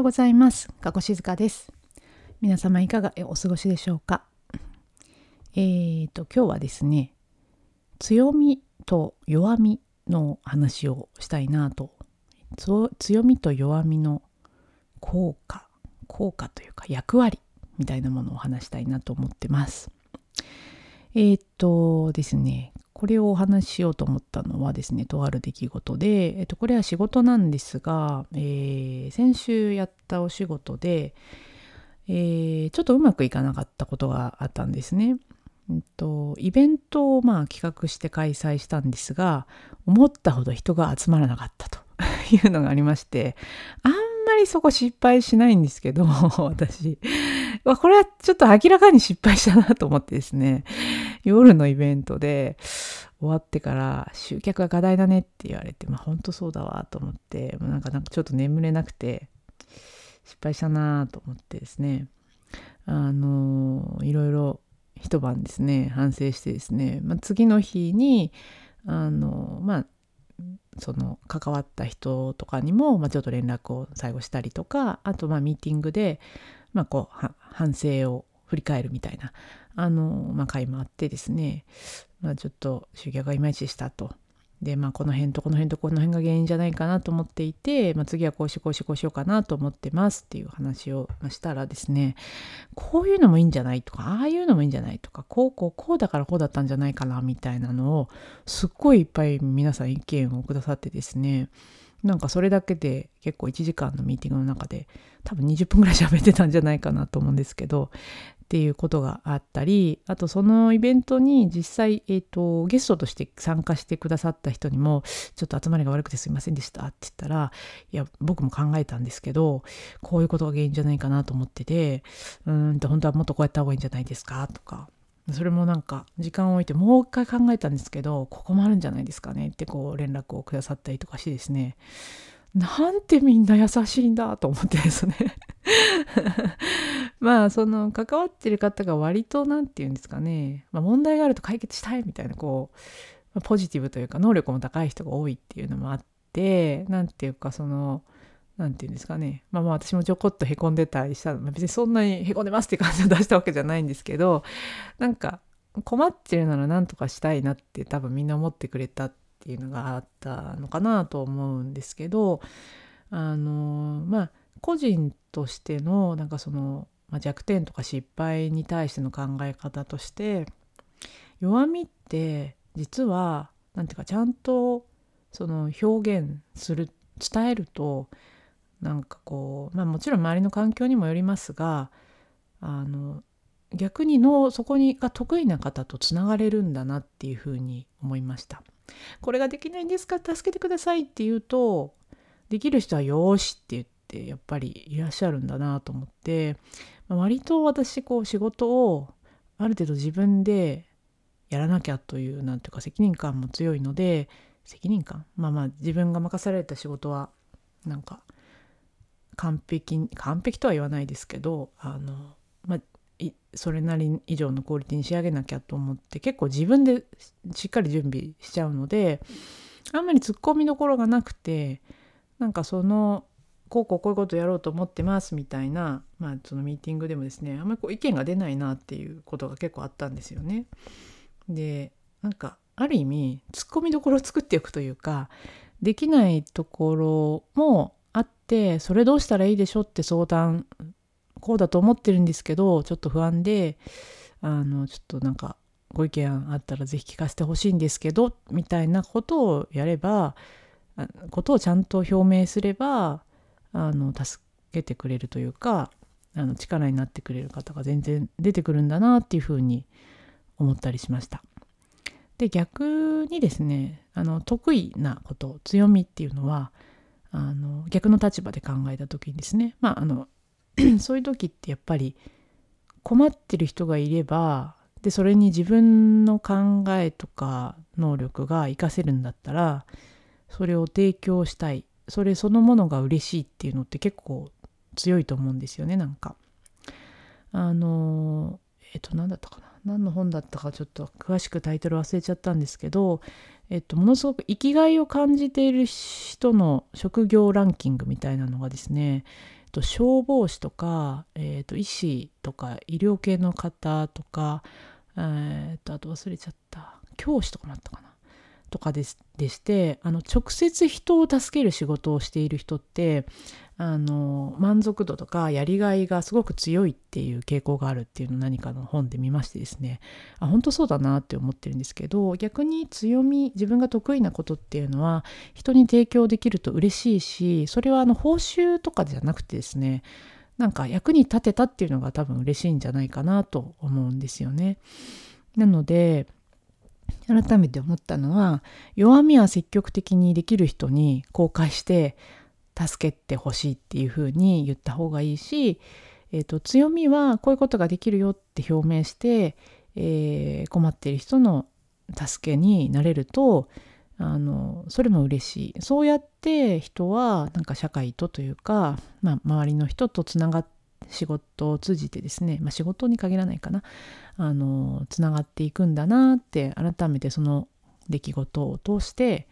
ようございます。加古静香です。皆様いかがお過ごしでしょうか？えーと今日はですね、強みと弱みの話をしたいなと。強みと弱みの効果、効果というか役割みたいなものを話したいなと思ってます。えーとですね、これをお話ししようと思ったのはですね、とある出来事で、えっと、これは仕事なんですが、えー先週やったお仕事で、えーちょっとうまくいかなかったことがあったんですね。えっと、イベントをまあ企画して開催したんですが、思ったほど人が集まらなかったと いうのがありまして、あんまりそこ失敗しないんですけど、私。これはちょっと明らかに失敗したなと思ってですね、夜のイベントで終わってから集客が課題だねって言われて、まあ本当そうだわと思って、もうなんかなんかちょっと眠れなくて失敗したなと思ってですね、あのいろいろ一晩ですね、反省してですね、まあ、次の日に、あのまあその関わった人とかにも、まあ、ちょっと連絡を最後したりとかあとまあミーティングで、まあ、こう反省を振り返るみたいなあの、まあ、会もあってですね、まあ、ちょっと集客がいまいちしたと。でまあこの辺とこの辺とこの辺が原因じゃないかなと思っていて、まあ、次はこうしこうしこうしようかなと思ってますっていう話をしたらですねこういうのもいいんじゃないとかああいうのもいいんじゃないとかこうこうこうだからこうだったんじゃないかなみたいなのをすっごいいっぱい皆さん意見をくださってですねなんかそれだけで結構1時間のミーティングの中で多分20分ぐらい喋ってたんじゃないかなと思うんですけどっていうことがあったりあとそのイベントに実際、えー、とゲストとして参加してくださった人にも「ちょっと集まりが悪くてすいませんでした」って言ったら「いや僕も考えたんですけどこういうことが原因じゃないかなと思っててうんと本当はもっとこうやった方がいいんじゃないですか」とか。それもなんか時間を置いてもう一回考えたんですけどここもあるんじゃないですかねってこう連絡をくださったりとかしてですね。なんてみんな優しいんだと思ってですね。まあその関わってる方が割と何て言うんですかね、まあ、問題があると解決したいみたいなこう、ポジティブというか能力も高い人が多いっていうのもあって何て言うかその何て言うんですかね。まあまあ私もちょこっとへこんでたりしたの、まあ、別にそんなにへこんでますって感じを出したわけじゃないんですけどなんか困ってるなら何とかしたいなって多分みんな思ってくれたっていうのがあったのかなと思うんですけどあのまあ個人としてのなんかその、ま、弱点とか失敗に対しての考え方として弱みって実は何ていうかちゃんとその表現する伝えるとなんかこうまあもちろん周りの環境にもよりますがあの逆にのそこにが得意な方とつながれるんだなっていうふうに思いました。これができないんですか？助けてくださいって言うとできる人はよしって言ってやっぱりいらっしゃるんだなと思って、まあ割と私こう仕事をある程度自分でやらなきゃというなんていうか責任感も強いので責任感？まあまあ自分が任された仕事はなんか完璧完璧とは言わないですけどあの、まあ、それなり以上のクオリティに仕上げなきゃと思って結構自分でしっかり準備しちゃうのであんまり突っ込みどころがなくてなんかそのこうこうこういうことやろうと思ってますみたいな、まあ、そのミーティングでもですねあんまりこう意見が出ないなっていうことが結構あったんですよね。でなんかある意味突っ込みどころを作っておくというかできないところもあってそれどうしたらいいでしょうって相談こうだと思ってるんですけどちょっと不安であのちょっとなんかご意見あったらぜひ聞かせてほしいんですけどみたいなことをやればことをちゃんと表明すればあの助けてくれるというかあの力になってくれる方が全然出てくるんだなっていうふうに思ったりしました。で逆にですねあの得意なこと強みっていうのはあの逆の立場で考えた時にですねまああの そういう時ってやっぱり困ってる人がいればでそれに自分の考えとか能力が活かせるんだったらそれを提供したいそれそのものが嬉しいっていうのって結構強いと思うんですよねなんか。あのえっと何だったかな何の本だったかちょっと詳しくタイトル忘れちゃったんですけど、えっと、ものすごく生きがいを感じている人の職業ランキングみたいなのがですねと消防士とか、えー、と医師とか医療系の方とか、えー、とあと忘れちゃった。教師とかもあったかな。とかででしてあの直接人を助ける仕事をしている人ってあの満足度とかやりがいがすごく強いっていう傾向があるっていうのを何かの本で見ましてですねあ本当そうだなって思ってるんですけど逆に強み自分が得意なことっていうのは人に提供できると嬉しいしそれはあの報酬とかじゃなくてですねなんか役に立てたっていうのが多分嬉しいんじゃないかなと思うんですよね。なので改めて思ったのは弱みは積極的にできる人に公開して助けてほしいっていうふうに言った方がいいし、えーと、強みはこういうことができるよって表明して、えー、困っている人の助けになれるとあのそれも嬉しい。そうやって人はなんか社会とというか、まあ、周りの人とつながって仕事を通じてですね、まあ、仕事に限らないかな。あのつながっていくんだなって改めてその出来事を通して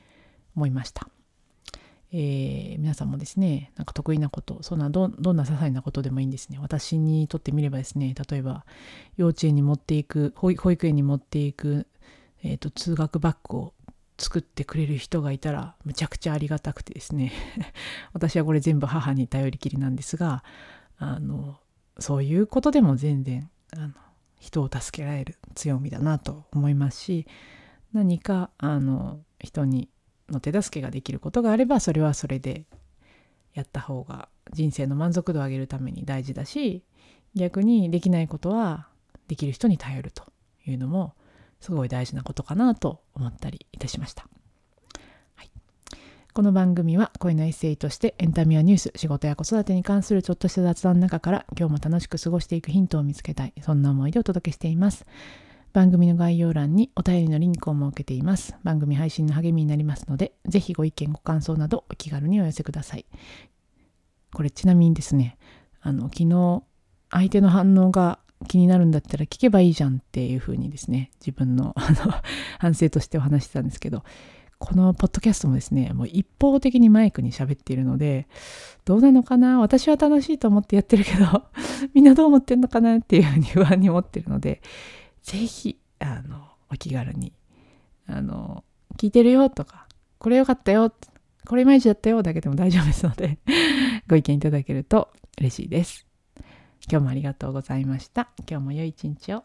思いました。えー、皆さんもですねなんか得意なことそんなどどんな些細なことでもいいんですね。私にとってみればですね例えば幼稚園に持っていく保育園に持っていく、えーと、通学バッグを作ってくれる人がいたらむちゃくちゃありがたくてですね。私はこれ全部母に頼りきりなんですがあのそういうことでも全然あの人を助けられる強みだなと思いますし何かあの人にの手助けができることがあればそれはそれでやった方が人生の満足度を上げるために大事だし逆にできないことはできる人に頼るというのもすごい大事なことかなと思ったりいたしました。この番組は恋のエッセイとしてエンタメやニュース仕事や子育てに関するちょっとした雑談の中から今日も楽しく過ごしていくヒントを見つけたいそんな思いでお届けしています。番組の概要欄にお便りのリンクを設けています。番組配信の励みになりますので、ぜひご意見ご感想などお気軽にお寄せください。これちなみにですね、あの昨日相手の反応が気になるんだったら聞けばいいじゃんっていうふうにですね、自分の反省としてお話してたんですけど、このポッドキャストもですね、もう一方的にマイクに喋っているので、どうなのかな？私は楽しいと思ってやってるけど、みんなどう思ってんのかなっていうふうに不安に思ってるので、ぜひ、あの、お気軽に、あの、聞いてるよとか、これよかったよ、これいまいちだったよだけでも大丈夫ですので ご意見いただけると嬉しいです。今日もありがとうございました。今日も良い一日を。